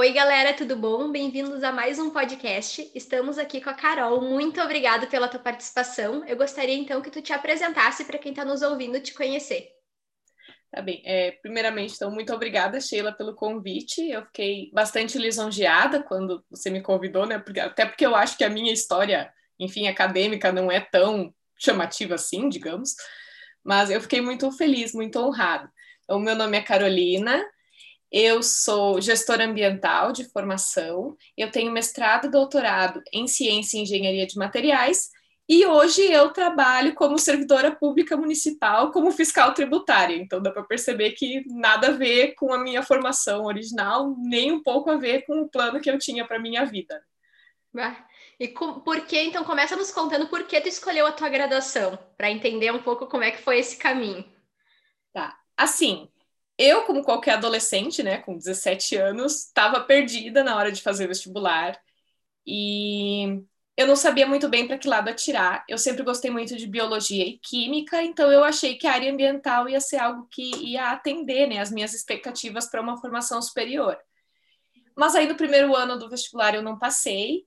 Oi, galera, tudo bom? Bem-vindos a mais um podcast. Estamos aqui com a Carol. Muito obrigada pela tua participação. Eu gostaria então que tu te apresentasse para quem está nos ouvindo te conhecer. Tá bem. É, primeiramente, então, muito obrigada, Sheila, pelo convite. Eu fiquei bastante lisonjeada quando você me convidou, né? Porque, até porque eu acho que a minha história, enfim, acadêmica não é tão chamativa assim, digamos. Mas eu fiquei muito feliz, muito honrada. Então, meu nome é Carolina, eu sou gestora ambiental de formação, eu tenho mestrado e doutorado em ciência e engenharia de materiais e hoje eu trabalho como servidora pública municipal, como fiscal tributária. Então dá para perceber que nada a ver com a minha formação original, nem um pouco a ver com o plano que eu tinha para minha vida. E com, por que, então, começa nos contando por que tu escolheu a tua graduação, para entender um pouco como é que foi esse caminho. Tá. Assim, eu, como qualquer adolescente, né, com 17 anos, estava perdida na hora de fazer vestibular. E eu não sabia muito bem para que lado atirar. Eu sempre gostei muito de biologia e química, então eu achei que a área ambiental ia ser algo que ia atender né, as minhas expectativas para uma formação superior. Mas aí no primeiro ano do vestibular eu não passei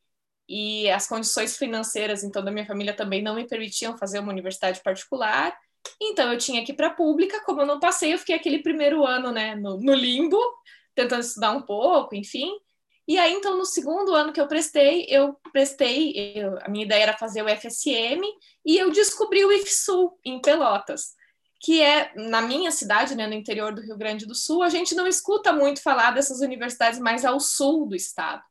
e as condições financeiras então da minha família também não me permitiam fazer uma universidade particular. Então eu tinha que ir para pública, como eu não passei, eu fiquei aquele primeiro ano, né, no, no limbo, tentando estudar um pouco, enfim. E aí, então, no segundo ano que eu prestei, eu prestei, eu, a minha ideia era fazer o FSM, e eu descobri o IFSUL em Pelotas, que é, na minha cidade, né, no interior do Rio Grande do Sul, a gente não escuta muito falar dessas universidades mais ao sul do estado.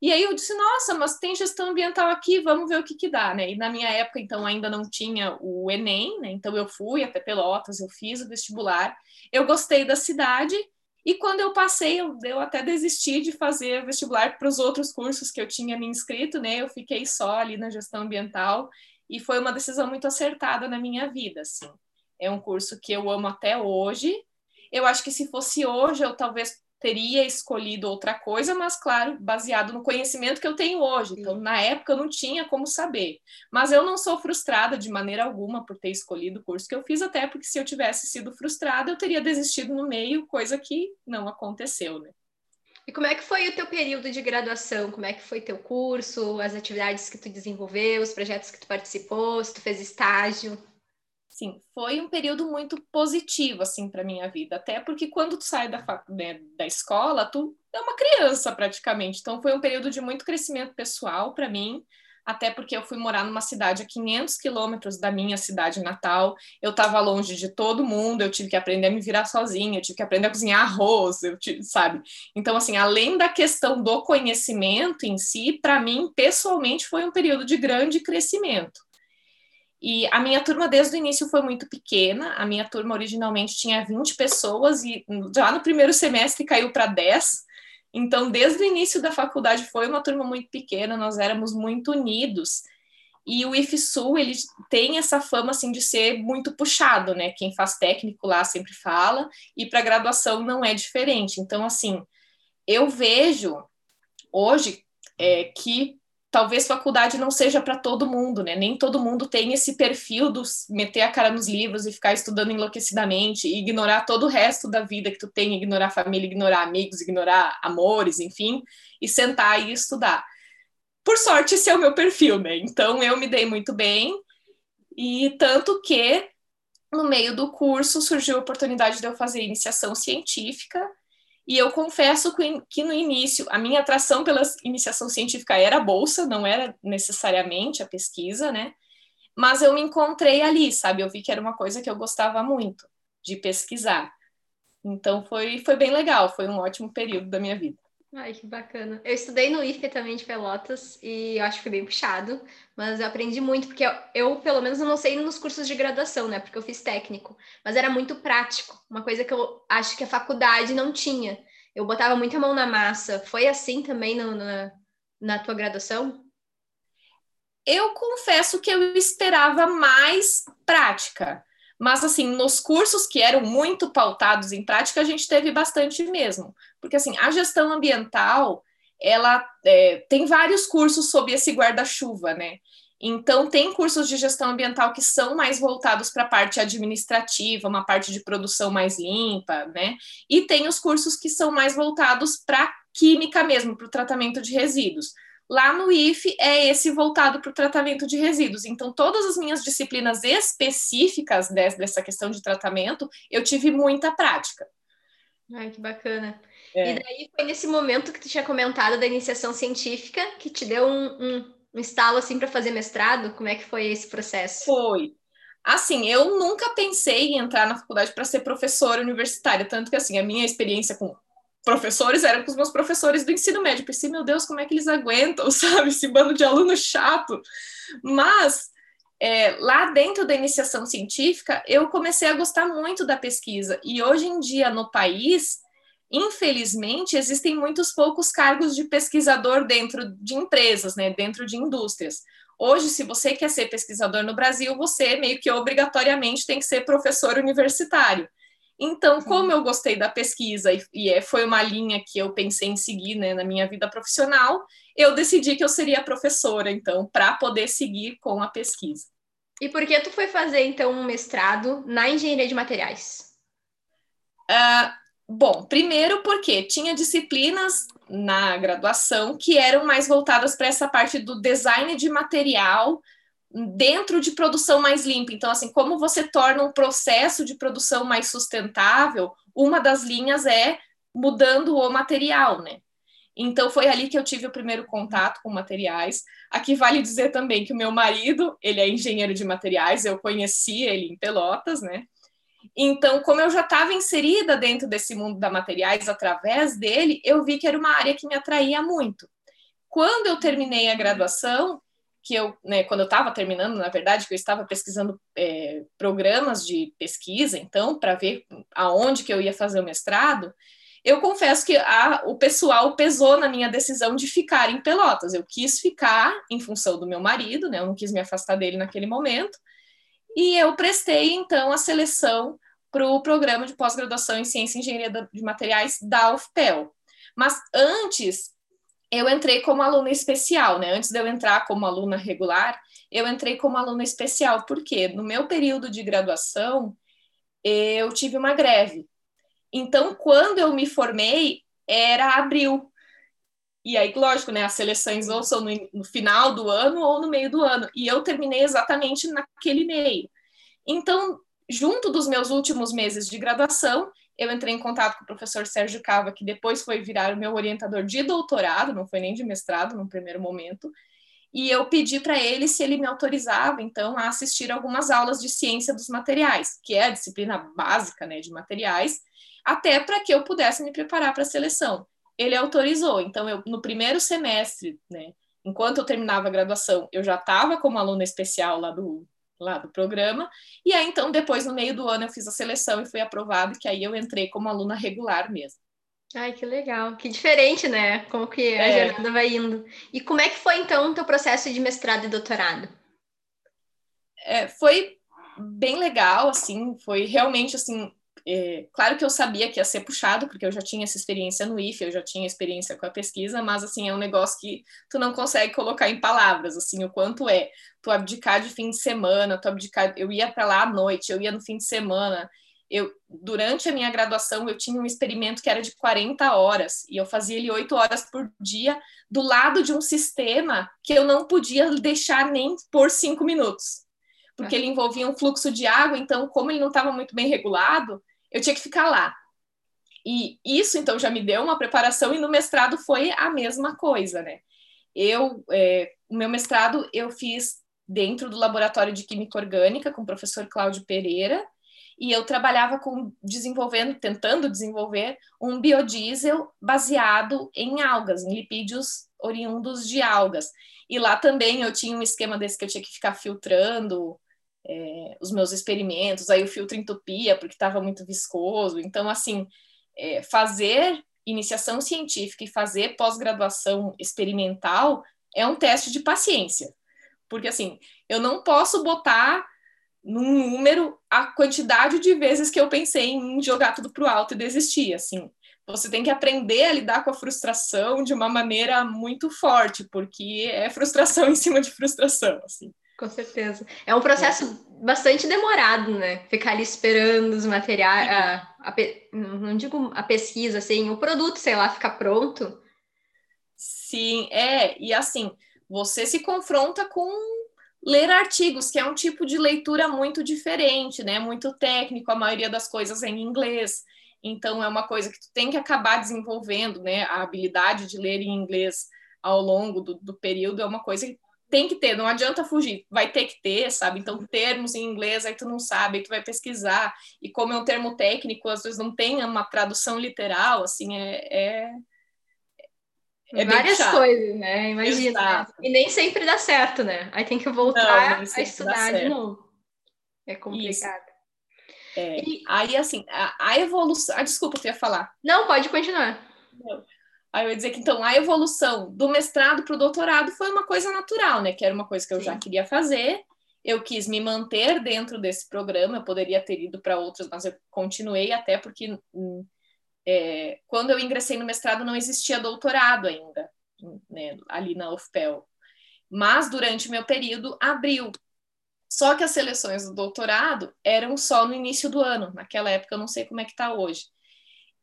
E aí eu disse, nossa, mas tem gestão ambiental aqui, vamos ver o que que dá, né? E na minha época, então, ainda não tinha o Enem, né? Então eu fui até Pelotas, eu fiz o vestibular, eu gostei da cidade, e quando eu passei, eu, eu até desisti de fazer vestibular para os outros cursos que eu tinha me inscrito, né? Eu fiquei só ali na gestão ambiental e foi uma decisão muito acertada na minha vida, assim. É um curso que eu amo até hoje. Eu acho que se fosse hoje, eu talvez teria escolhido outra coisa, mas claro, baseado no conhecimento que eu tenho hoje. Então, na época eu não tinha como saber. Mas eu não sou frustrada de maneira alguma por ter escolhido o curso que eu fiz, até porque se eu tivesse sido frustrada, eu teria desistido no meio, coisa que não aconteceu, né? E como é que foi o teu período de graduação? Como é que foi teu curso, as atividades que tu desenvolveu, os projetos que tu participou, se tu fez estágio? Sim, foi um período muito positivo, assim, para minha vida. Até porque quando tu sai da, né, da escola, tu é uma criança praticamente. Então, foi um período de muito crescimento pessoal para mim. Até porque eu fui morar numa cidade a 500 quilômetros da minha cidade natal. Eu estava longe de todo mundo. Eu tive que aprender a me virar sozinha. Eu tive que aprender a cozinhar arroz, eu tive, sabe? Então, assim, além da questão do conhecimento em si, para mim, pessoalmente, foi um período de grande crescimento. E a minha turma, desde o início, foi muito pequena. A minha turma originalmente tinha 20 pessoas e já no primeiro semestre caiu para 10. Então, desde o início da faculdade, foi uma turma muito pequena, nós éramos muito unidos. E o IFSU, ele tem essa fama, assim, de ser muito puxado, né? Quem faz técnico lá sempre fala, e para graduação não é diferente. Então, assim, eu vejo hoje é, que talvez faculdade não seja para todo mundo, né? Nem todo mundo tem esse perfil do meter a cara nos livros e ficar estudando enlouquecidamente, e ignorar todo o resto da vida que tu tem, ignorar família, ignorar amigos, ignorar amores, enfim, e sentar e estudar. Por sorte, esse é o meu perfil, né? Então eu me dei muito bem, e tanto que no meio do curso surgiu a oportunidade de eu fazer iniciação científica, e eu confesso que, no início, a minha atração pela iniciação científica era a bolsa, não era necessariamente a pesquisa, né? Mas eu me encontrei ali, sabe? Eu vi que era uma coisa que eu gostava muito de pesquisar. Então foi, foi bem legal, foi um ótimo período da minha vida. Ai, que bacana. Eu estudei no IFE também de Pelotas e eu acho que foi bem puxado, mas eu aprendi muito, porque eu, eu, pelo menos, não sei nos cursos de graduação, né? Porque eu fiz técnico, mas era muito prático, uma coisa que eu acho que a faculdade não tinha. Eu botava muita mão na massa. Foi assim também no, na, na tua graduação? Eu confesso que eu esperava mais prática. Mas, assim, nos cursos que eram muito pautados em prática, a gente teve bastante mesmo. Porque, assim, a gestão ambiental, ela é, tem vários cursos sob esse guarda-chuva, né? Então, tem cursos de gestão ambiental que são mais voltados para a parte administrativa, uma parte de produção mais limpa, né? E tem os cursos que são mais voltados para química mesmo, para o tratamento de resíduos. Lá no IFE é esse voltado para o tratamento de resíduos. Então, todas as minhas disciplinas específicas dessa questão de tratamento, eu tive muita prática. Ai, que bacana. É. E daí foi nesse momento que tu tinha comentado da iniciação científica que te deu um, um, um estalo assim para fazer mestrado? Como é que foi esse processo? Foi. Assim, eu nunca pensei em entrar na faculdade para ser professora universitária, tanto que assim, a minha experiência com professores era com os meus professores do ensino médio. Eu pensei, meu Deus, como é que eles aguentam, sabe? Esse bando de aluno chato. Mas é, lá dentro da iniciação científica, eu comecei a gostar muito da pesquisa. E hoje em dia, no país, infelizmente, existem muitos poucos cargos de pesquisador dentro de empresas, né, dentro de indústrias. Hoje, se você quer ser pesquisador no Brasil, você meio que obrigatoriamente tem que ser professor universitário. Então, como eu gostei da pesquisa e, e é, foi uma linha que eu pensei em seguir né, na minha vida profissional, eu decidi que eu seria professora, então, para poder seguir com a pesquisa. E por que tu foi fazer, então, um mestrado na engenharia de materiais? Uh, Bom, primeiro porque tinha disciplinas na graduação que eram mais voltadas para essa parte do design de material dentro de produção mais limpa. Então, assim, como você torna um processo de produção mais sustentável, uma das linhas é mudando o material, né? Então foi ali que eu tive o primeiro contato com materiais. Aqui vale dizer também que o meu marido, ele é engenheiro de materiais, eu conheci ele em Pelotas, né? Então, como eu já estava inserida dentro desse mundo da materiais através dele, eu vi que era uma área que me atraía muito. Quando eu terminei a graduação, que eu, né, quando eu estava terminando, na verdade, que eu estava pesquisando é, programas de pesquisa, então, para ver aonde que eu ia fazer o mestrado, eu confesso que a, o pessoal pesou na minha decisão de ficar em Pelotas. Eu quis ficar em função do meu marido, né? Eu não quis me afastar dele naquele momento. E eu prestei, então, a seleção para o programa de pós-graduação em Ciência e Engenharia de Materiais da UFPEL. Mas antes, eu entrei como aluna especial, né? Antes de eu entrar como aluna regular, eu entrei como aluna especial, porque no meu período de graduação, eu tive uma greve. Então, quando eu me formei, era abril. E aí, lógico, né? As seleções ou são no, no, final do ano ou no meio do ano. E eu terminei exatamente naquele meio. Então, junto dos meus últimos meses de graduação, eu entrei em contato com o professor Sérgio Cava, que depois foi virar o meu orientador de doutorado, não foi nem de mestrado no primeiro momento. E eu pedi para ele se ele me autorizava, então, a assistir algumas aulas de ciência dos materiais, que é a disciplina básica né, de materiais, até para que eu pudesse me preparar para a seleção ele autorizou. Então, eu, no primeiro semestre, né, enquanto eu terminava a graduação, eu já estava como aluna especial lá do, lá do programa, e aí, então, depois, no meio do ano, eu fiz a seleção e fui aprovado, que aí eu entrei como aluna regular mesmo. Ai, que legal, que diferente, né? Como que a é. jornada vai indo. E como é que foi, então, o teu processo de mestrado e doutorado? É, foi bem legal, assim, foi realmente, assim, é, claro que eu sabia que ia ser puxado, porque eu já tinha essa experiência no IFE, eu já tinha experiência com a pesquisa, mas, assim, é um negócio que tu não consegue colocar em palavras, assim, o quanto é. Tu abdicar de fim de semana, tu abdicar... Eu ia para lá à noite, eu ia no fim de semana. Eu, durante a minha graduação, eu tinha um experimento que era de 40 horas, e eu fazia ele 8 horas por dia, do lado de um sistema que eu não podia deixar nem por 5 minutos. Porque é. ele envolvia um fluxo de água, então, como ele não estava muito bem regulado, eu tinha que ficar lá. E isso, então, já me deu uma preparação, e no mestrado foi a mesma coisa, né? Eu, é, o meu mestrado eu fiz dentro do Laboratório de Química Orgânica com o professor Cláudio Pereira, e eu trabalhava com desenvolvendo, tentando desenvolver um biodiesel baseado em algas, em lipídios oriundos de algas. E lá também eu tinha um esquema desse que eu tinha que ficar filtrando é, os meus experimentos, aí o filtro entupia porque estava muito viscoso. Então, assim, é, fazer iniciação científica e fazer pós-graduação experimental é um teste de paciência. Porque, assim, eu não posso botar num número a quantidade de vezes que eu pensei em jogar tudo para o alto e desistir, assim. você tem que aprender a lidar com a frustração de uma maneira muito forte, porque é frustração em cima de frustração, assim. Com certeza. É um processo bastante demorado, né? Ficar ali esperando os materiais, a, a, não digo a pesquisa, assim, o produto, sei lá, ficar pronto. Sim, é, e assim, você se confronta com ler artigos, que é um tipo de leitura muito diferente, né? Muito técnico, a maioria das coisas é em inglês. Então é uma coisa que tu tem que acabar desenvolvendo, né? A habilidade de ler em inglês ao longo do, do período é uma coisa que tem que ter, não adianta fugir, vai ter que ter, sabe? Então, termos em inglês, aí tu não sabe, aí tu vai pesquisar, e como é um termo técnico, às vezes não tem uma tradução literal, assim, é, é é Várias coisas, né? Imagina. Né? E nem sempre dá certo, né? Aí tem que voltar não, a estudar de novo. É complicado. É. E... Aí, assim, a, a evolução. Ah, desculpa, eu ia falar. Não, pode continuar. Não. Aí eu ia dizer que, então, a evolução do mestrado para o doutorado foi uma coisa natural, né? Que era uma coisa que eu Sim. já queria fazer. Eu quis me manter dentro desse programa. Eu poderia ter ido para outros, mas eu continuei até porque hum, é, quando eu ingressei no mestrado, não existia doutorado ainda, né, ali na UFPEL. Mas, durante meu período, abriu. Só que as seleções do doutorado eram só no início do ano. Naquela época, eu não sei como é que está hoje.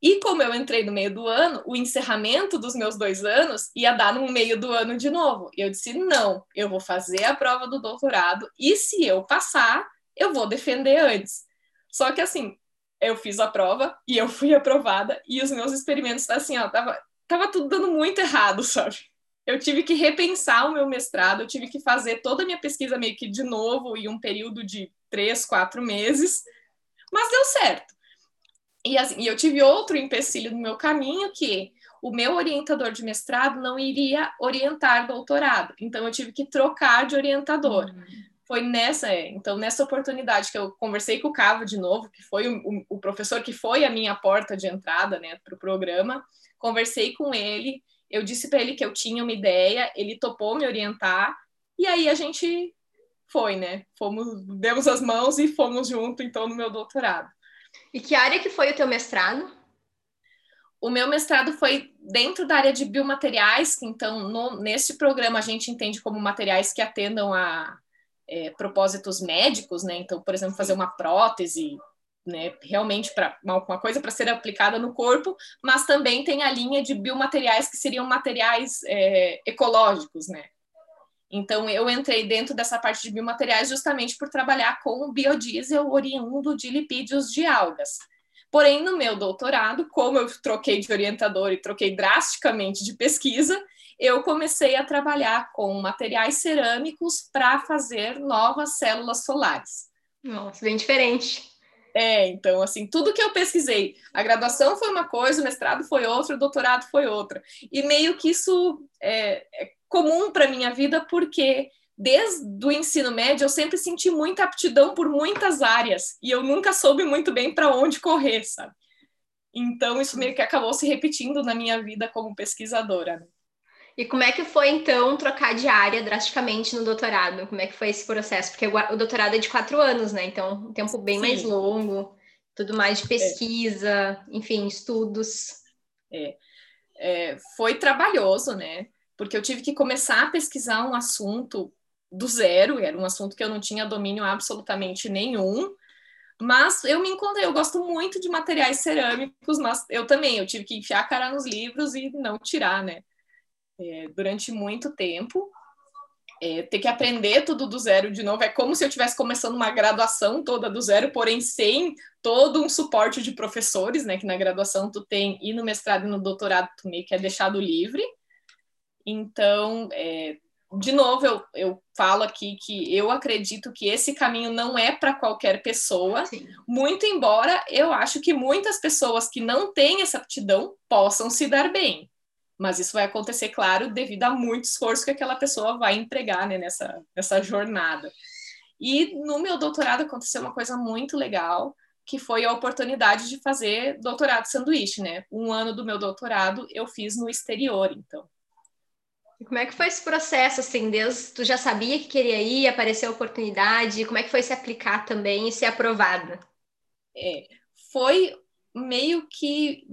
E como eu entrei no meio do ano, o encerramento dos meus dois anos ia dar no meio do ano de novo. E eu disse: não, eu vou fazer a prova do doutorado e se eu passar, eu vou defender antes. Só que assim, eu fiz a prova e eu fui aprovada e os meus experimentos, assim, ó, tava, tava tudo dando muito errado, sabe? Eu tive que repensar o meu mestrado, eu tive que fazer toda a minha pesquisa meio que de novo em um período de três, quatro meses, mas deu certo. E, assim, e eu tive outro empecilho no meu caminho que o meu orientador de mestrado não iria orientar doutorado, então eu tive que trocar de orientador. Uhum foi nessa, é, então nessa oportunidade que eu conversei com o Cavo de novo, que foi o, o professor que foi a minha porta de entrada, né, para o programa. Conversei com ele, eu disse para ele que eu tinha uma ideia, ele topou me orientar e aí a gente foi, né? Fomos, demos as mãos e fomos junto então no meu doutorado. E que área que foi o teu mestrado? O meu mestrado foi dentro da área de biomateriais, que então no, nesse programa a gente entende como materiais que atendam a é, propósitos médicos, né? Então, por exemplo, fazer uma prótese, né? Realmente para uma, uma coisa para ser aplicada no corpo, mas também tem a linha de biomateriais que seriam materiais é, ecológicos, né? Então, eu entrei dentro dessa parte de biomateriais justamente por trabalhar com biodiesel oriundo de lipídios de algas. Porém, no meu doutorado, como eu troquei de orientador e troquei drasticamente de pesquisa, eu comecei a trabalhar com materiais cerâmicos para fazer novas células solares. Nossa, bem diferente. É, então, assim, tudo que eu pesquisei, a graduação foi uma coisa, o mestrado foi outra, o doutorado foi outra. E meio que isso é, é comum para minha vida, porque desde o ensino médio eu sempre senti muita aptidão por muitas áreas e eu nunca soube muito bem para onde correr, sabe? Então, isso meio que acabou se repetindo na minha vida como pesquisadora. Né? E como é que foi, então, trocar de área drasticamente no doutorado? Como é que foi esse processo? Porque o doutorado é de quatro anos, né? Então, um tempo bem Sim. mais longo, tudo mais de pesquisa, é. enfim, estudos. É. é. Foi trabalhoso, né? Porque eu tive que começar a pesquisar um assunto do zero, era um assunto que eu não tinha domínio absolutamente nenhum, mas eu me encontrei, eu gosto muito de materiais cerâmicos, mas eu também, eu tive que enfiar a cara nos livros e não tirar, né? é, durante muito tempo. É, ter que aprender tudo do zero de novo é como se eu estivesse começando uma graduação toda do zero, porém sem todo um suporte de professores, né? Que na graduação tu tem e no mestrado e no doutorado tu meio que é deixado livre. Então, é, de novo, eu, eu falo aqui que eu acredito que esse caminho não é para qualquer pessoa, Sim. muito embora eu acho que muitas pessoas que não têm essa aptidão possam se dar bem. Mas isso vai acontecer, claro, devido a muito esforço que aquela pessoa vai empregar né, nessa, nessa jornada. E no meu doutorado aconteceu uma coisa muito legal, que foi a oportunidade de fazer doutorado sanduíche, né? Um ano do meu doutorado eu fiz no exterior, então. Como é que foi esse processo, assim, Deus, tu já sabia que queria ir, apareceu a oportunidade, como é que foi se aplicar também e ser aprovada? É, foi meio que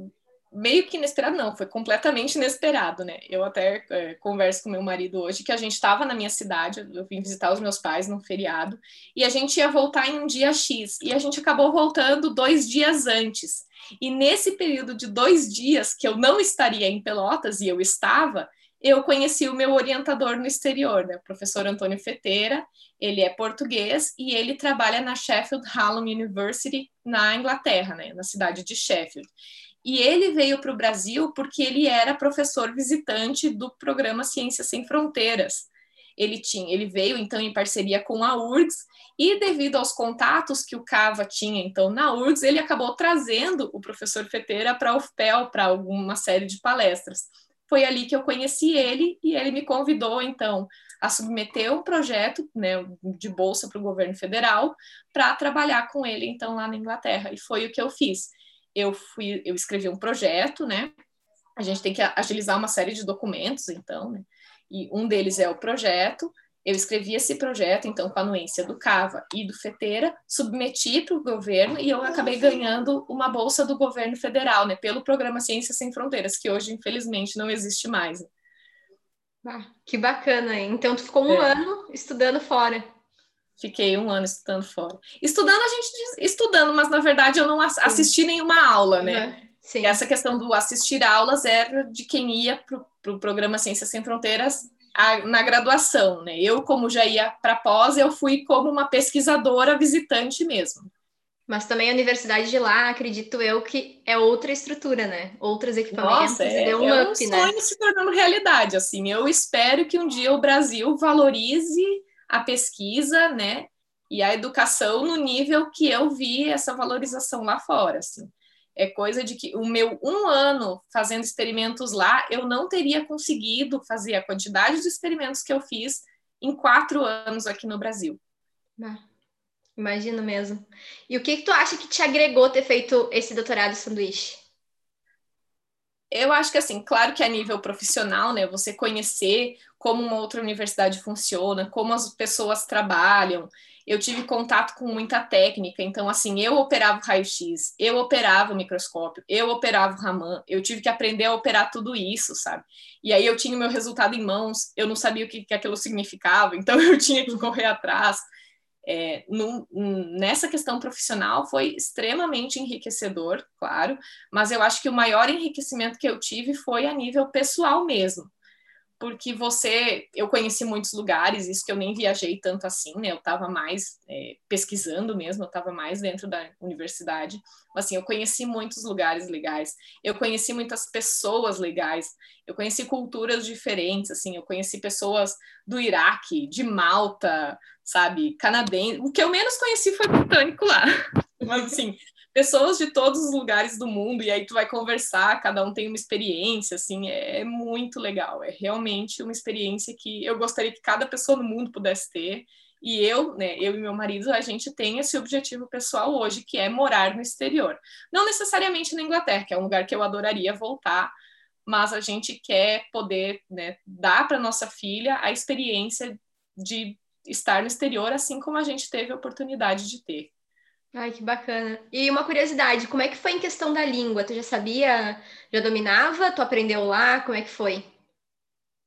meio que inesperado, não, foi completamente inesperado, né? Eu até é, converso com meu marido hoje que a gente estava na minha cidade, eu vim visitar os meus pais num feriado, e a gente ia voltar em um dia X, e a gente acabou voltando dois dias antes. E nesse período de dois dias que eu não estaria em Pelotas e eu estava, eu conheci o meu orientador no exterior, né? o professor Antônio Feteira. Ele é português e ele trabalha na Sheffield Hallam University, na Inglaterra, né? na cidade de Sheffield. E ele veio para o Brasil porque ele era professor visitante do programa Ciências Sem Fronteiras. Ele tinha, ele veio então em parceria com a URGS e devido aos contatos que o Cava tinha então na URGS, ele acabou trazendo o professor Feteira para a UFPEL para alguma série de palestras. Foi ali que eu conheci ele e ele me convidou então a submeter um projeto né, de bolsa para o governo federal para trabalhar com ele então lá na Inglaterra e foi o que eu fiz eu fui, eu escrevi um projeto, né? A gente tem que agilizar uma série de documentos, então, né? E um deles é o projeto. Eu escrevi esse projeto, então, com a anuência do Cava e do Feteira, submeti para o governo e eu acabei ganhando uma bolsa do governo federal, né? Pelo programa Ciências Sem Fronteiras, que hoje, infelizmente, não existe mais. Ah, que bacana, hein? Então, tu ficou um é. ano estudando fora. Fiquei um ano estudando fora. Estudando, a gente diz, estudando, mas na verdade eu não assisti nenhuma aula, né? Sim. Essa questão do assistir aulas era de quem ia para o pro programa Ciências Sem Fronteiras a, na graduação, né? Eu, como já ia para pós, eu fui como uma pesquisadora visitante mesmo. Mas também a universidade de lá, acredito eu, que é outra estrutura, né? Outros equipamentos, Nossa, é, deu um é up, um né? sonho se tornando realidade, assim. Eu espero que um dia o Brasil valorize a pesquisa, né, e a educação no nível que eu vi essa valorização lá fora, assim. É coisa de que o meu um ano fazendo experimentos lá, eu não teria conseguido fazer a quantidade de experimentos que eu fiz em quatro anos aqui no Brasil. Imagino mesmo. E o que, que tu acha que te agregou ter feito esse doutorado sanduíche? Eu acho que assim, claro que a nível profissional, né, você conhecer como uma outra universidade funciona, como as pessoas trabalham. Eu tive contato com muita técnica, então assim, eu operava o raio-x, eu operava o microscópio, eu operava o Raman, eu tive que aprender a operar tudo isso, sabe? E aí eu tinha o meu resultado em mãos, eu não sabia o que, que aquilo significava, então eu tinha que correr atrás é, nessa questão profissional foi extremamente enriquecedor, claro, mas eu acho que o maior enriquecimento que eu tive foi a nível pessoal mesmo porque você, eu conheci muitos lugares, isso que eu nem viajei tanto assim, né? Eu estava mais é, pesquisando mesmo, eu estava mais dentro da universidade. Mas, assim, eu conheci muitos lugares legais, eu conheci muitas pessoas legais, eu conheci culturas diferentes, assim, eu conheci pessoas do Iraque, de Malta, sabe, canadense. O que eu menos conheci foi britânico lá. Mas, assim, pessoas de todos os lugares do mundo, e aí tu vai conversar, cada um tem uma experiência, assim, é muito legal. É realmente uma experiência que eu gostaria que cada pessoa no mundo pudesse ter. E eu, né, eu e meu marido, a gente tem esse objetivo pessoal hoje, que é morar no exterior. Não necessariamente na Inglaterra, que é um lugar que eu adoraria voltar, mas a gente quer poder né, dar para nossa filha a experiência de estar no exterior, assim como a gente teve a oportunidade de ter. Ai, que bacana. E uma curiosidade, como é que foi em questão da língua? Tu já sabia, já dominava? Tu aprendeu lá? Como é que foi?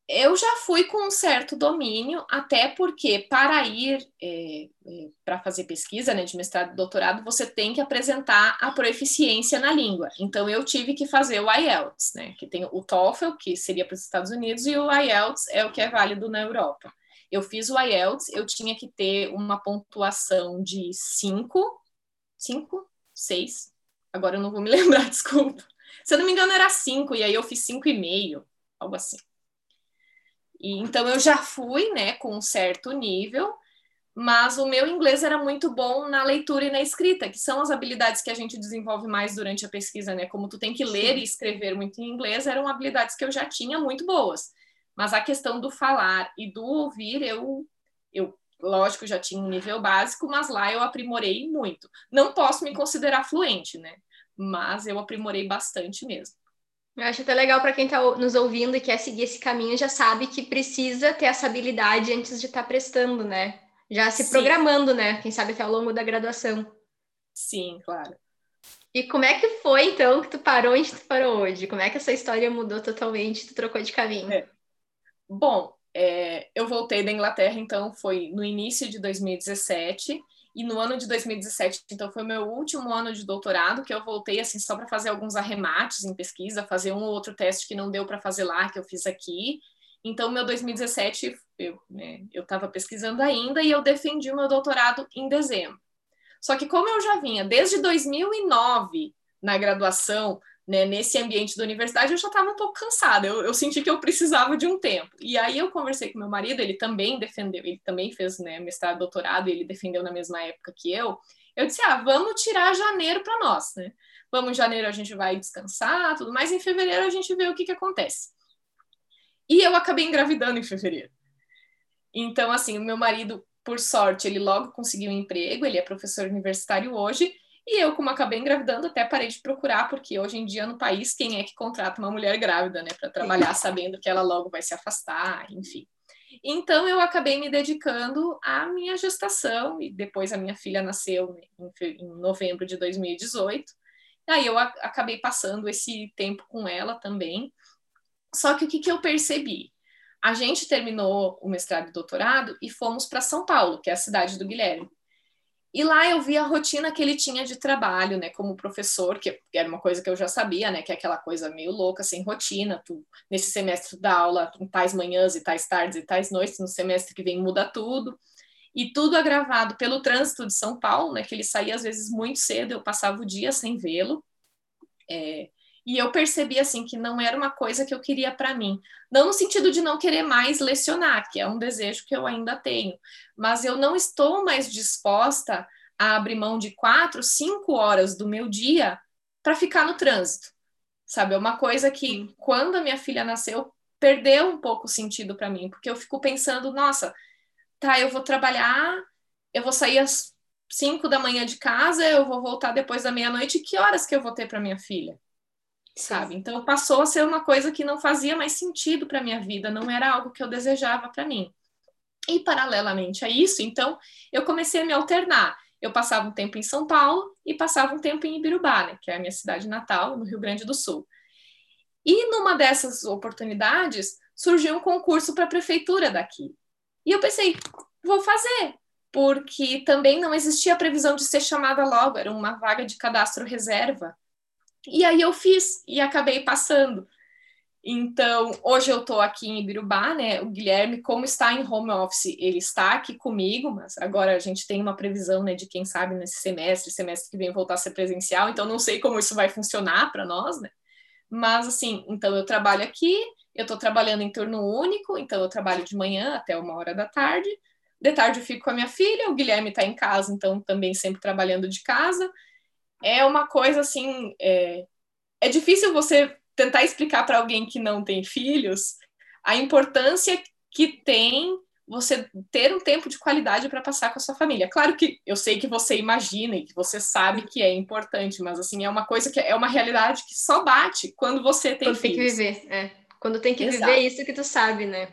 Eu já fui com um certo domínio, até porque para ir é, é, para fazer pesquisa né, de mestrado e doutorado, você tem que apresentar a proficiência na língua. Então, eu tive que fazer o IELTS, né, que tem o TOEFL, que seria para os Estados Unidos, e o IELTS é o que é válido na Europa. Eu fiz o IELTS, eu tinha que ter uma pontuação de 5 cinco, seis. Agora eu não vou me lembrar, desculpa. Se eu não me engano, era cinco, e aí eu fiz cinco e meio, algo assim. E, então eu já fui, né, com um certo nível, mas o meu inglês era muito bom na leitura e na escrita, que são as habilidades que a gente desenvolve mais durante a pesquisa, né? Como tu tem que ler Sim. e escrever muito em inglês, eram habilidades que eu já tinha muito boas. Mas a questão do falar e do ouvir, eu, eu lógico, já tinha um nível básico, mas lá eu aprimorei muito. Não posso me considerar fluente, né? Mas eu aprimorei bastante mesmo. Eu acho até legal para quem está nos ouvindo e quer seguir esse caminho, já sabe que precisa ter essa habilidade antes de estar tá prestando, né? Já se Sim. programando, né? Quem sabe até ao longo da graduação. Sim, claro. E como é que foi, então, que tu parou onde tu parou hoje? Como é que essa história mudou totalmente, tu trocou de caminho? É. Bom, é, eu voltei da Inglaterra, então foi no início de 2017, e no ano de 2017, então foi meu último ano de doutorado, que eu voltei assim só para fazer alguns arremates em pesquisa, fazer um ou outro teste que não deu para fazer lá, que eu fiz aqui. Então, meu 2017, eu né, estava pesquisando ainda e eu defendi o meu doutorado em dezembro. Só que como eu já vinha desde 2009 na graduação, né, nesse ambiente da universidade, eu já estava um pouco cansada. Eu, eu, senti que eu precisava de um tempo. E aí eu conversei com meu marido, ele também defendeu, ele também fez né, mestrado, doutorado, ele defendeu na mesma época que eu. Eu disse, ah, vamos tirar janeiro para nós, né? Vamos em janeiro a gente vai descansar, tudo mais. Em fevereiro a gente vê o que, que acontece. E eu acabei engravidando em fevereiro. Então, assim, o meu marido por sorte, ele logo conseguiu um emprego, ele é professor universitário hoje, e eu, como acabei engravidando, até parei de procurar, porque hoje em dia no país, quem é que contrata uma mulher grávida, né, para trabalhar sabendo que ela logo vai se afastar, enfim. Então, eu acabei me dedicando à minha gestação, e depois a minha filha nasceu em novembro de 2018. Aí eu acabei passando esse tempo com ela também. Só que o que, que eu percebi? a gente terminou o mestrado e doutorado e fomos para São Paulo, que é a cidade do Guilherme. E lá eu vi a rotina que ele tinha de trabalho, né, como professor, que era uma coisa que eu já sabia, né, que é aquela coisa meio louca, sem rotina. Tu, nesse semestre da aula em tais manhãs e tais tardes e tais noites, no semestre que vem muda tudo. E tudo agravado pelo trânsito de São Paulo, né, que ele saía às vezes muito cedo, eu passava o dia sem vê-lo. É, e eu percebi assim que não era uma coisa que eu queria para mim. Não no sentido de não querer mais lecionar, que é um desejo que eu ainda tenho, mas eu não estou mais disposta a abrir mão de quatro, cinco horas do meu dia para ficar no trânsito. Sabe, é uma coisa que quando a minha filha nasceu perdeu um pouco o sentido para mim, porque eu fico pensando, nossa, tá, eu vou trabalhar, eu vou sair às cinco da manhã de casa, eu vou voltar depois da meia-noite, que horas que eu vou ter para minha filha? Sabe? Então passou a ser uma coisa que não fazia mais sentido para minha vida, não era algo que eu desejava para mim. E paralelamente a isso, então, eu comecei a me alternar. Eu passava um tempo em São Paulo e passava um tempo em Ibirubá, né, que é a minha cidade natal, no Rio Grande do Sul. E numa dessas oportunidades, surgiu um concurso para a prefeitura daqui. E eu pensei, vou fazer, porque também não existia a previsão de ser chamada logo, era uma vaga de cadastro reserva. E aí eu fiz e acabei passando. Então, hoje eu estou aqui em Ibirubá, né? O Guilherme, como está em home office, ele está aqui comigo, mas agora a gente tem uma previsão, né, de quem sabe nesse semestre, semestre que vem voltar a ser presencial, então não sei como isso vai funcionar para nós, né? Mas assim, então eu trabalho aqui, eu estou trabalhando em turno único, então eu trabalho de manhã até uma hora da tarde. De tarde eu fico com a minha filha, o Guilherme está em casa, então também sempre trabalhando de casa é uma coisa assim. É, é difícil você tentar explicar para alguém que não tem filhos a importância que tem você ter um tempo de qualidade para passar com a sua família. Claro que eu sei que você imagina e que você sabe que é importante, mas assim é uma coisa que é uma realidade que só bate quando você tem quando filhos. tem que viver, é. Quando tem que Exato. viver isso que tu sabe, né?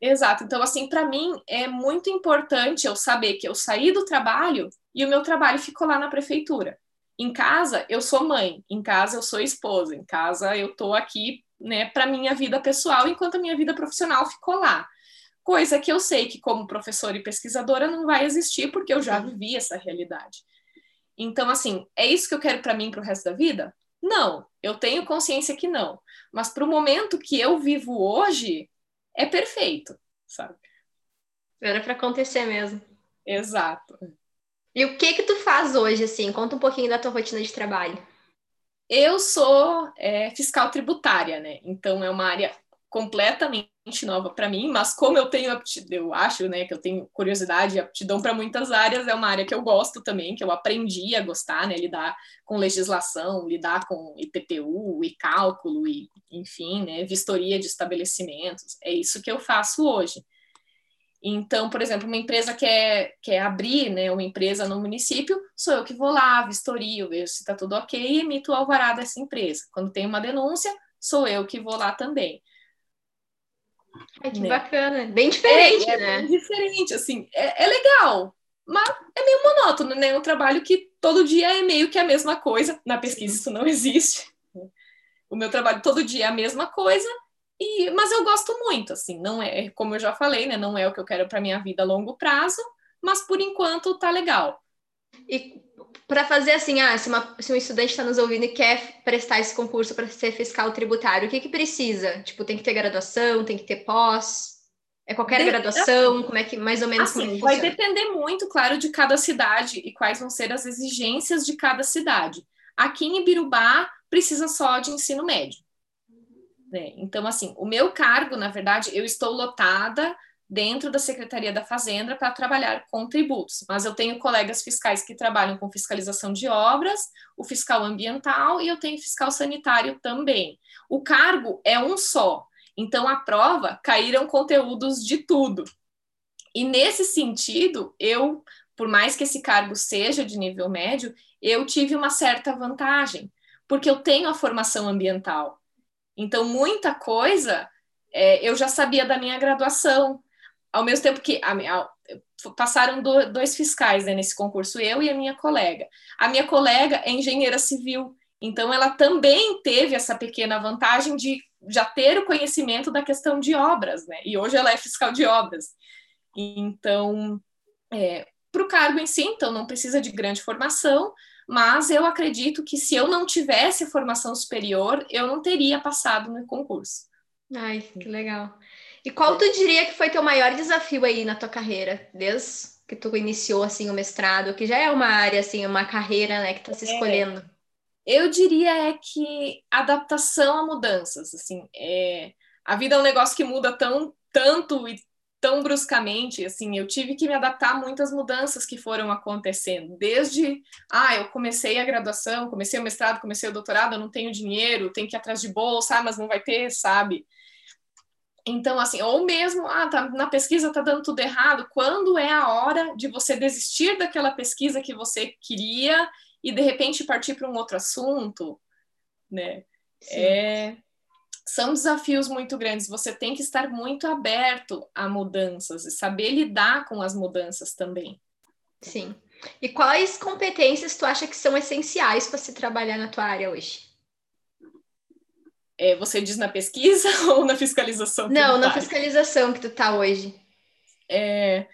Exato. Então assim, para mim é muito importante eu saber que eu saí do trabalho e o meu trabalho ficou lá na prefeitura. Em casa, eu sou mãe, em casa, eu sou esposa, em casa, eu tô aqui, né, para minha vida pessoal, enquanto a minha vida profissional ficou lá. Coisa que eu sei que, como professora e pesquisadora, não vai existir, porque eu já vivi essa realidade. Então, assim, é isso que eu quero para mim para o resto da vida? Não, eu tenho consciência que não. Mas para o momento que eu vivo hoje, é perfeito, sabe? Era para acontecer mesmo. Exato. E o que que tu faz hoje, assim? Conta um pouquinho da tua rotina de trabalho. Eu sou é, fiscal tributária, né? Então é uma área completamente nova para mim, mas como eu tenho aptidão, eu acho, né, que eu tenho curiosidade e aptidão para muitas áreas, é uma área que eu gosto também, que eu aprendi a gostar, né, lidar com legislação, lidar com IPTU e cálculo e, enfim, né, vistoria de estabelecimentos. É isso que eu faço hoje. Então, por exemplo, uma empresa quer, quer abrir né, uma empresa no município, sou eu que vou lá, vistorio, vejo se está tudo ok e emito o alvará dessa empresa. Quando tem uma denúncia, sou eu que vou lá também. Ai, que né? bacana, bem diferente, é, é né? Bem diferente, assim, é, é legal, mas é meio monótono, né? É um trabalho que todo dia é meio que a mesma coisa. Na pesquisa isso não existe. O meu trabalho todo dia é a mesma coisa, e, mas eu gosto muito, assim, não é, como eu já falei, né? Não é o que eu quero para minha vida a longo prazo, mas por enquanto tá legal. E para fazer assim, ah, se, uma, se um estudante está nos ouvindo e quer prestar esse concurso para ser fiscal tributário, o que que precisa? Tipo, tem que ter graduação, tem que ter pós? É qualquer de... graduação? Como é que mais ou menos assim, é vai depender muito, claro, de cada cidade e quais vão ser as exigências de cada cidade. Aqui em Ibirubá precisa só de ensino médio. Né? Então, assim, o meu cargo, na verdade, eu estou lotada dentro da Secretaria da Fazenda para trabalhar com tributos, mas eu tenho colegas fiscais que trabalham com fiscalização de obras, o fiscal ambiental e eu tenho fiscal sanitário também. O cargo é um só, então a prova caíram conteúdos de tudo. E nesse sentido, eu, por mais que esse cargo seja de nível médio, eu tive uma certa vantagem, porque eu tenho a formação ambiental. Então, muita coisa é, eu já sabia da minha graduação, ao mesmo tempo que a, a, passaram do, dois fiscais né, nesse concurso, eu e a minha colega. A minha colega é engenheira civil, então ela também teve essa pequena vantagem de já ter o conhecimento da questão de obras, né? E hoje ela é fiscal de obras. Então, é, para o cargo em si, então não precisa de grande formação, mas eu acredito que se eu não tivesse formação superior, eu não teria passado no concurso. Ai, que legal. E qual tu diria que foi teu maior desafio aí na tua carreira, desde que tu iniciou assim o mestrado, que já é uma área assim, uma carreira, né, que tá se é. escolhendo? É, eu diria é que adaptação a mudanças, assim, é, a vida é um negócio que muda tão tanto e tão bruscamente, assim, eu tive que me adaptar a muitas mudanças que foram acontecendo, desde, ah, eu comecei a graduação, comecei o mestrado, comecei o doutorado, eu não tenho dinheiro, tenho que ir atrás de bolsa, ah, mas não vai ter, sabe? Então, assim, ou mesmo, ah, tá, na pesquisa tá dando tudo errado, quando é a hora de você desistir daquela pesquisa que você queria e de repente partir para um outro assunto, né? Sim. É, são desafios muito grandes. Você tem que estar muito aberto a mudanças e saber lidar com as mudanças também. Sim. E quais competências tu acha que são essenciais para se trabalhar na tua área hoje? É, você diz na pesquisa ou na fiscalização? Não, na fiscalização que tu tá hoje. É,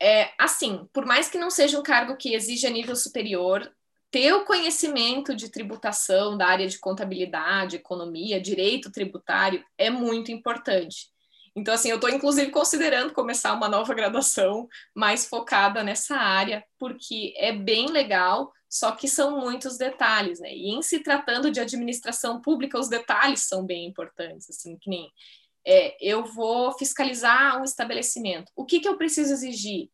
é, assim, por mais que não seja um cargo que exija nível superior, ter o conhecimento de tributação da área de contabilidade, economia, direito tributário é muito importante. Então, assim, eu estou inclusive considerando começar uma nova graduação mais focada nessa área, porque é bem legal, só que são muitos detalhes, né? E em se tratando de administração pública, os detalhes são bem importantes, assim, que nem é, eu vou fiscalizar um estabelecimento. O que, que eu preciso exigir?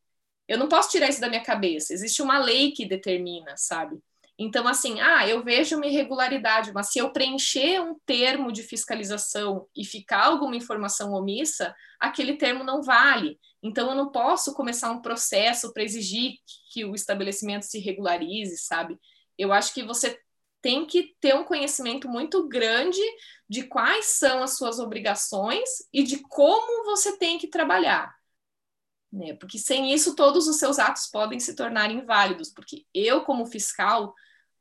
Eu não posso tirar isso da minha cabeça. Existe uma lei que determina, sabe? Então, assim, ah, eu vejo uma irregularidade, mas se eu preencher um termo de fiscalização e ficar alguma informação omissa, aquele termo não vale. Então, eu não posso começar um processo para exigir que o estabelecimento se regularize, sabe? Eu acho que você tem que ter um conhecimento muito grande de quais são as suas obrigações e de como você tem que trabalhar né? Porque sem isso todos os seus atos podem se tornar inválidos, porque eu como fiscal,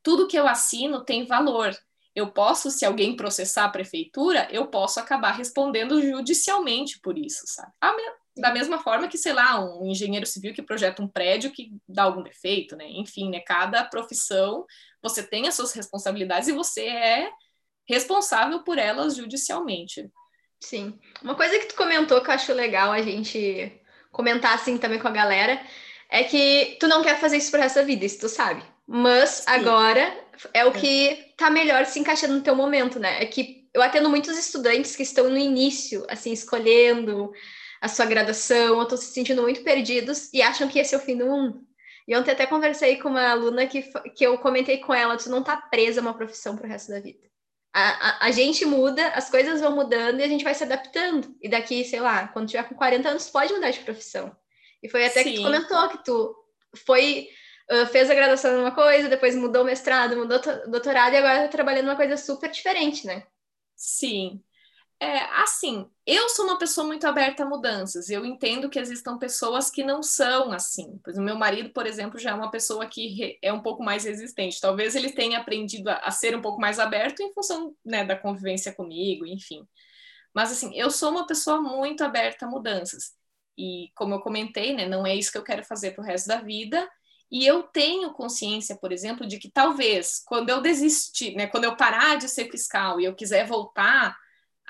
tudo que eu assino tem valor. Eu posso, se alguém processar a prefeitura, eu posso acabar respondendo judicialmente por isso, sabe? Da mesma forma que, sei lá, um engenheiro civil que projeta um prédio que dá algum defeito, né? Enfim, né? Cada profissão, você tem as suas responsabilidades e você é responsável por elas judicialmente. Sim. Uma coisa que tu comentou que eu acho legal a gente comentar assim também com a galera, é que tu não quer fazer isso pro resto da vida, isso tu sabe. Mas Sim. agora é o que tá melhor se encaixando no teu momento, né? É que eu atendo muitos estudantes que estão no início, assim, escolhendo a sua graduação, ou estão se sentindo muito perdidos e acham que esse é o fim do mundo. E ontem até conversei com uma aluna que, que eu comentei com ela, tu não tá presa a uma profissão pro resto da vida. A, a, a, gente muda, as coisas vão mudando e a gente vai se adaptando. E daqui, sei lá, quando tiver com 40 anos, pode mudar de profissão. E foi até Sim. que tu comentou que tu foi, uh, fez a graduação numa coisa, depois mudou o mestrado, mudou o doutorado e agora tá trabalhando uma coisa super diferente, né? Sim. É, assim, eu sou uma pessoa muito aberta a mudanças. Eu entendo que existam pessoas que não são assim. Pois o meu marido, por exemplo, já é uma pessoa que é um pouco mais resistente. Talvez ele tenha aprendido a, a ser um pouco mais aberto em função né, da convivência comigo, enfim. Mas assim, eu sou uma pessoa muito aberta a mudanças. E como eu comentei, né, não é isso que eu quero fazer para o resto da vida. E eu tenho consciência, por exemplo, de que talvez quando eu desistir, né, quando eu parar de ser fiscal e eu quiser voltar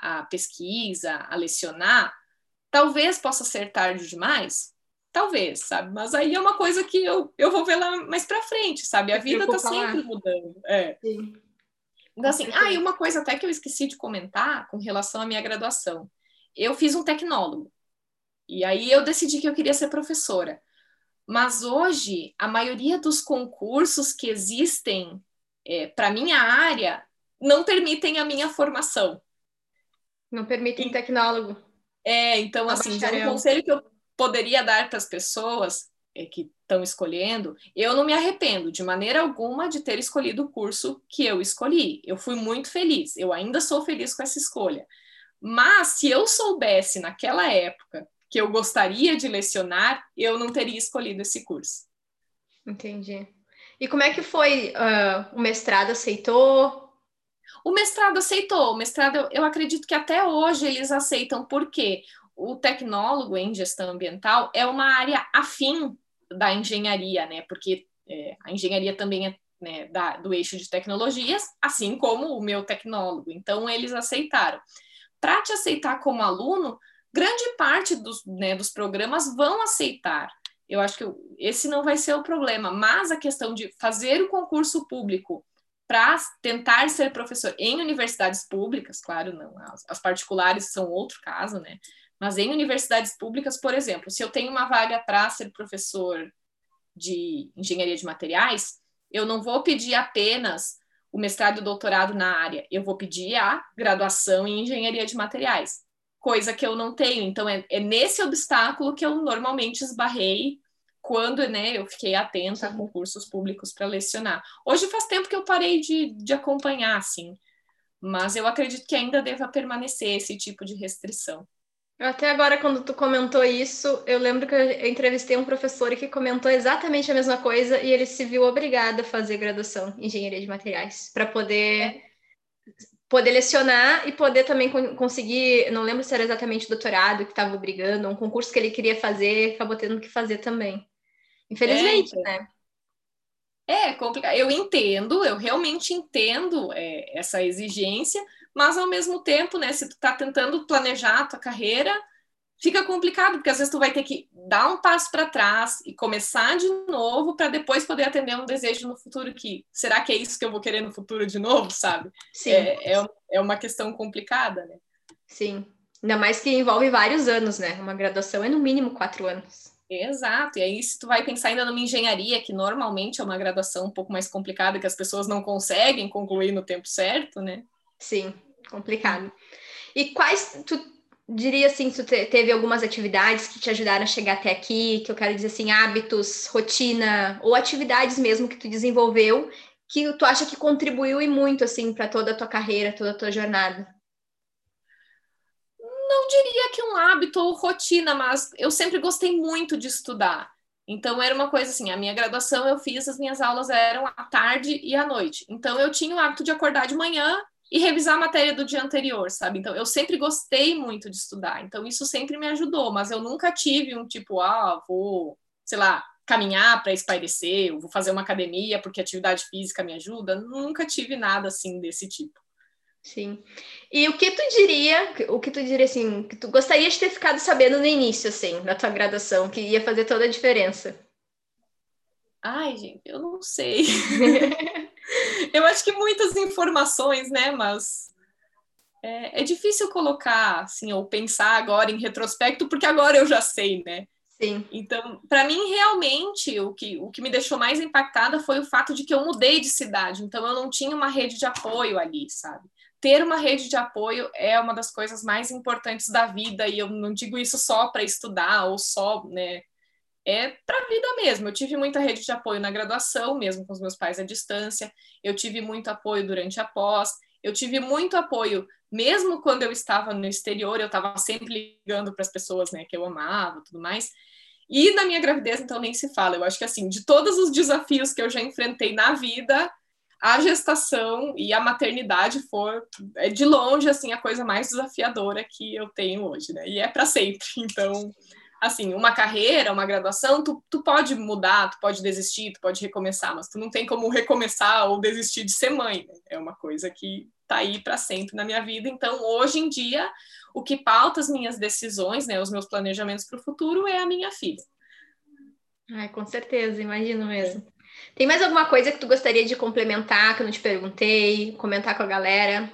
a pesquisa, a lecionar, talvez possa ser tarde demais. Talvez, sabe? Mas aí é uma coisa que eu, eu vou ver lá mais para frente, sabe? A vida está sempre mudando. É. Sim. Então, assim, ah, e uma coisa até que eu esqueci de comentar com relação à minha graduação. Eu fiz um tecnólogo. E aí eu decidi que eu queria ser professora. Mas hoje, a maioria dos concursos que existem é, para minha área não permitem a minha formação. Não permitem tecnólogo. É, então, assim, um conselho que eu poderia dar para as pessoas é, que estão escolhendo, eu não me arrependo de maneira alguma de ter escolhido o curso que eu escolhi. Eu fui muito feliz, eu ainda sou feliz com essa escolha. Mas se eu soubesse naquela época que eu gostaria de lecionar, eu não teria escolhido esse curso. Entendi. E como é que foi? Uh, o mestrado aceitou? O mestrado aceitou, o mestrado eu acredito que até hoje eles aceitam, porque o tecnólogo em gestão ambiental é uma área afim da engenharia, né? Porque é, a engenharia também é né, da, do eixo de tecnologias, assim como o meu tecnólogo. Então, eles aceitaram. Para te aceitar como aluno, grande parte dos, né, dos programas vão aceitar. Eu acho que esse não vai ser o problema, mas a questão de fazer o concurso público para tentar ser professor em universidades públicas, claro, não, as, as, particulares são outro caso, né? Mas em universidades públicas, por exemplo, se eu tenho uma vaga para ser professor de engenharia de materiais, eu não vou pedir apenas o mestrado e o doutorado na área, eu vou pedir a graduação em engenharia de materiais, coisa que eu não tenho. Então, é, é nesse obstáculo que eu normalmente esbarrei quando né, eu fiquei atenta a concursos públicos para lecionar. Hoje faz tempo que eu parei de, de acompanhar, assim, mas eu acredito que ainda deva permanecer esse tipo de restrição. Até agora, quando tu comentou isso, eu lembro que eu entrevistei um professor que comentou exatamente a mesma coisa e ele se viu obrigado a fazer graduação em engenharia de materiais para poder é. poder lecionar e poder também conseguir, não lembro se era exatamente o doutorado que estava obrigando, um concurso que ele queria fazer, acabou tendo que fazer também. Infelizmente, é, né? É complicado. Eu entendo, eu realmente entendo é, essa exigência, mas ao mesmo tempo, né, se tu tá tentando planejar a tua carreira, fica complicado, porque às vezes tu vai ter que dar um passo para trás e começar de novo para depois poder atender um desejo no futuro que será que é isso que eu vou querer no futuro de novo, sabe? Sim. É, é, é uma questão complicada, né? Sim. Ainda mais que envolve vários anos, né? Uma graduação é no mínimo quatro anos. Exato, e aí se tu vai pensar ainda numa engenharia, que normalmente é uma graduação um pouco mais complicada, que as pessoas não conseguem concluir no tempo certo, né? Sim, complicado. E quais, tu diria assim, tu teve algumas atividades que te ajudaram a chegar até aqui, que eu quero dizer assim, hábitos, rotina, ou atividades mesmo que tu desenvolveu, que tu acha que contribuiu e muito, assim, para toda a tua carreira, toda a tua jornada? Não diria que um hábito ou rotina, mas eu sempre gostei muito de estudar. Então era uma coisa assim, a minha graduação eu fiz, as minhas aulas eram à tarde e à noite. Então eu tinha o hábito de acordar de manhã e revisar a matéria do dia anterior, sabe? Então eu sempre gostei muito de estudar. Então isso sempre me ajudou, mas eu nunca tive um tipo, ah, vou, sei lá, caminhar para espairecer, vou fazer uma academia porque atividade física me ajuda. Nunca tive nada assim desse tipo. Sim. E o que tu diria, o que tu diria assim, que tu gostaria de ter ficado sabendo no início, assim, na tua graduação, que ia fazer toda a diferença? Ai, gente, eu não sei. eu acho que muitas informações, né? Mas é, é, difícil colocar, assim, ou pensar agora em retrospecto, porque agora eu já sei, né? Sim. Então, para mim, realmente, o que, o que me deixou mais impactada foi o fato de que eu mudei de cidade. Então, eu não tinha uma rede de apoio ali, sabe? Ter uma rede de apoio é uma das coisas mais importantes da vida, e eu não digo isso só para estudar ou só, né? É para a vida mesmo. Eu tive muita rede de apoio na graduação, mesmo com os meus pais à distância, eu tive muito apoio durante a pós, eu tive muito apoio, mesmo quando eu estava no exterior, eu estava sempre ligando para as pessoas, né, que eu amava, tudo mais. E na minha gravidez, então nem se fala. Eu acho que assim, de todos os desafios que eu já enfrentei na vida, a gestação e a maternidade for é de longe assim a coisa mais desafiadora que eu tenho hoje, né? E é para sempre. Então, assim, uma carreira, uma graduação, tu, tu pode mudar, tu pode desistir, tu pode recomeçar, mas tu não tem como recomeçar ou desistir de ser mãe. Né? É uma coisa que tá aí para sempre na minha vida. Então, hoje em dia, o que pauta as minhas decisões, né, os meus planejamentos para o futuro é a minha filha. Ai, com certeza, imagino mesmo. Tem mais alguma coisa que tu gostaria de complementar que eu não te perguntei, comentar com a galera?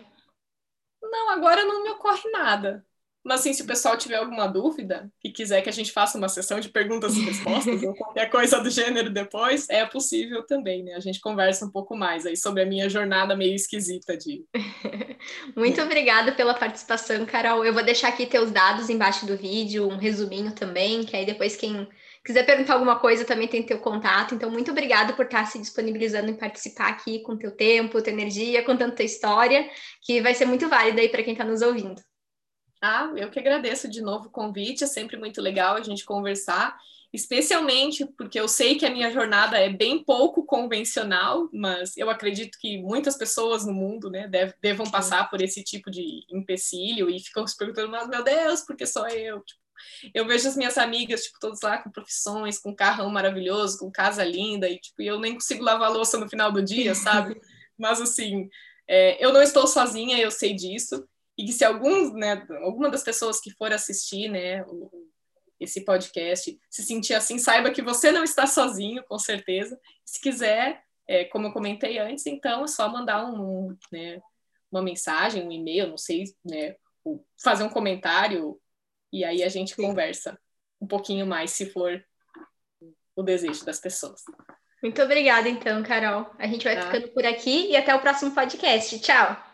Não, agora não me ocorre nada. Mas assim, se o pessoal tiver alguma dúvida e quiser que a gente faça uma sessão de perguntas e respostas ou qualquer coisa do gênero depois, é possível também, né? A gente conversa um pouco mais aí sobre a minha jornada meio esquisita de. Muito obrigada pela participação, Carol. Eu vou deixar aqui teus dados embaixo do vídeo, um resuminho também, que aí depois quem quiser perguntar alguma coisa também tem teu contato. Então, muito obrigada por estar se disponibilizando em participar aqui com teu tempo, tua energia, contando tua história, que vai ser muito válida aí para quem está nos ouvindo. Ah, eu que agradeço de novo o convite, é sempre muito legal a gente conversar, especialmente porque eu sei que a minha jornada é bem pouco convencional, mas eu acredito que muitas pessoas no mundo né, dev, devam passar por esse tipo de empecilho e ficam se perguntando, mas meu Deus, por que só eu? Tipo, eu vejo as minhas amigas, tipo, todas lá com profissões, com carrão maravilhoso, com casa linda, e tipo, eu nem consigo lavar louça no final do dia, sabe? Mas assim, é, eu não estou sozinha, eu sei disso e que se alguns, né, alguma das pessoas que for assistir, né, esse podcast se sentir assim, saiba que você não está sozinho, com certeza. Se quiser, é, como eu comentei antes, então é só mandar um, né, uma mensagem, um e-mail, não sei, né, fazer um comentário e aí a gente Sim. conversa um pouquinho mais, se for o desejo das pessoas. Muito obrigada, então, Carol. A gente vai tá. ficando por aqui e até o próximo podcast. Tchau!